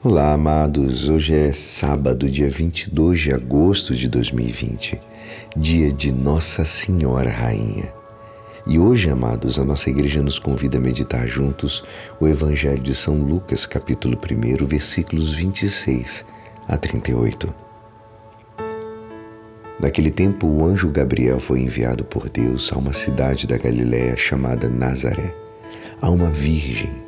Olá, amados. Hoje é sábado, dia 22 de agosto de 2020, dia de Nossa Senhora Rainha. E hoje, amados, a nossa igreja nos convida a meditar juntos o Evangelho de São Lucas, capítulo 1, versículos 26 a 38. Naquele tempo, o anjo Gabriel foi enviado por Deus a uma cidade da Galiléia chamada Nazaré, a uma virgem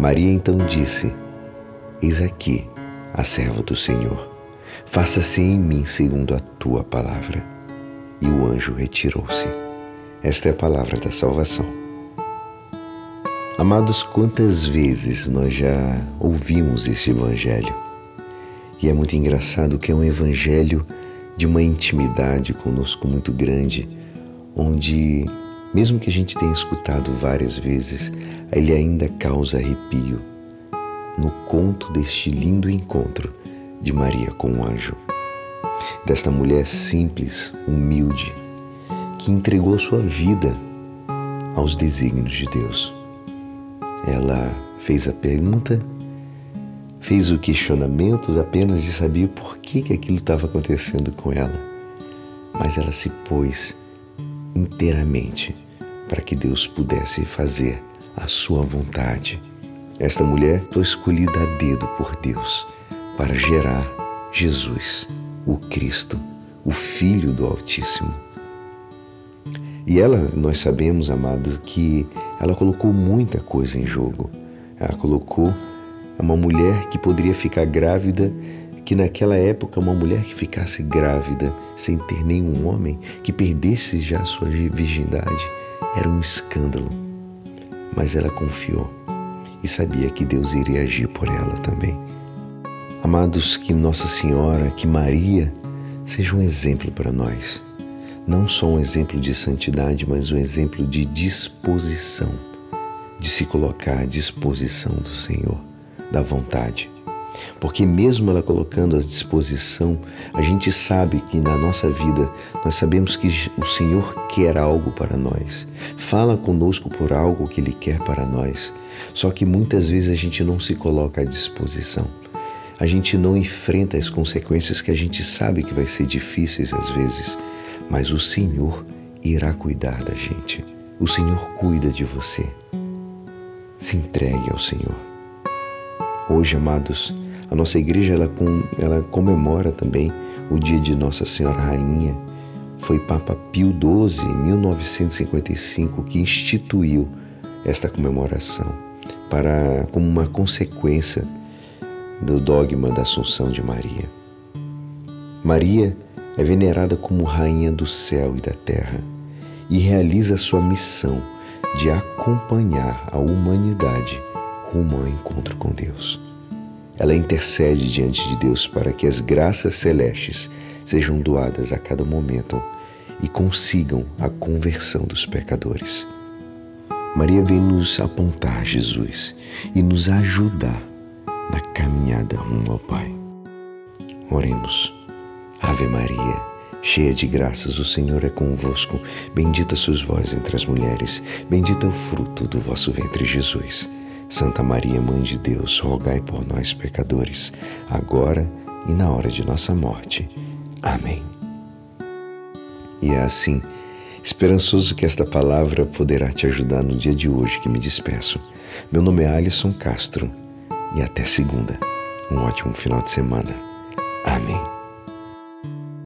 Maria então disse: Eis aqui a serva do Senhor. Faça-se em mim segundo a tua palavra. E o anjo retirou-se. Esta é a palavra da salvação. Amados, quantas vezes nós já ouvimos esse evangelho? E é muito engraçado que é um evangelho de uma intimidade conosco muito grande, onde mesmo que a gente tenha escutado várias vezes, ele ainda causa arrepio no conto deste lindo encontro de Maria com o anjo. Desta mulher simples, humilde, que entregou sua vida aos desígnios de Deus. Ela fez a pergunta, fez o questionamento apenas de saber por que, que aquilo estava acontecendo com ela, mas ela se pôs inteiramente para que Deus pudesse fazer a sua vontade. Esta mulher foi escolhida a dedo por Deus para gerar Jesus, o Cristo, o Filho do Altíssimo. E ela, nós sabemos, amados, que ela colocou muita coisa em jogo. Ela colocou uma mulher que poderia ficar grávida que naquela época uma mulher que ficasse grávida sem ter nenhum homem, que perdesse já sua virgindade, era um escândalo. Mas ela confiou e sabia que Deus iria agir por ela também. Amados, que Nossa Senhora, que Maria seja um exemplo para nós. Não só um exemplo de santidade, mas um exemplo de disposição, de se colocar à disposição do Senhor, da vontade porque mesmo ela colocando à disposição, a gente sabe que na nossa vida nós sabemos que o Senhor quer algo para nós. Fala conosco por algo que Ele quer para nós. Só que muitas vezes a gente não se coloca à disposição. A gente não enfrenta as consequências que a gente sabe que vai ser difíceis às vezes, mas o Senhor irá cuidar da gente. O Senhor cuida de você. Se entregue ao Senhor. Hoje, amados, a nossa igreja ela, com, ela comemora também o dia de Nossa Senhora Rainha. Foi Papa Pio XII, em 1955, que instituiu esta comemoração para como uma consequência do dogma da Assunção de Maria. Maria é venerada como rainha do céu e da terra e realiza sua missão de acompanhar a humanidade rumo ao encontro com Deus. Ela intercede diante de Deus para que as graças celestes sejam doadas a cada momento e consigam a conversão dos pecadores. Maria vem nos apontar Jesus e nos ajudar na caminhada rumo ao Pai. Oremos. Ave Maria, cheia de graças, o Senhor é convosco. Bendita sois vós entre as mulheres, bendito é o fruto do vosso ventre, Jesus. Santa Maria, Mãe de Deus, rogai por nós, pecadores, agora e na hora de nossa morte. Amém. E é assim, esperançoso que esta palavra poderá te ajudar no dia de hoje que me despeço. Meu nome é Alisson Castro e até segunda. Um ótimo final de semana. Amém.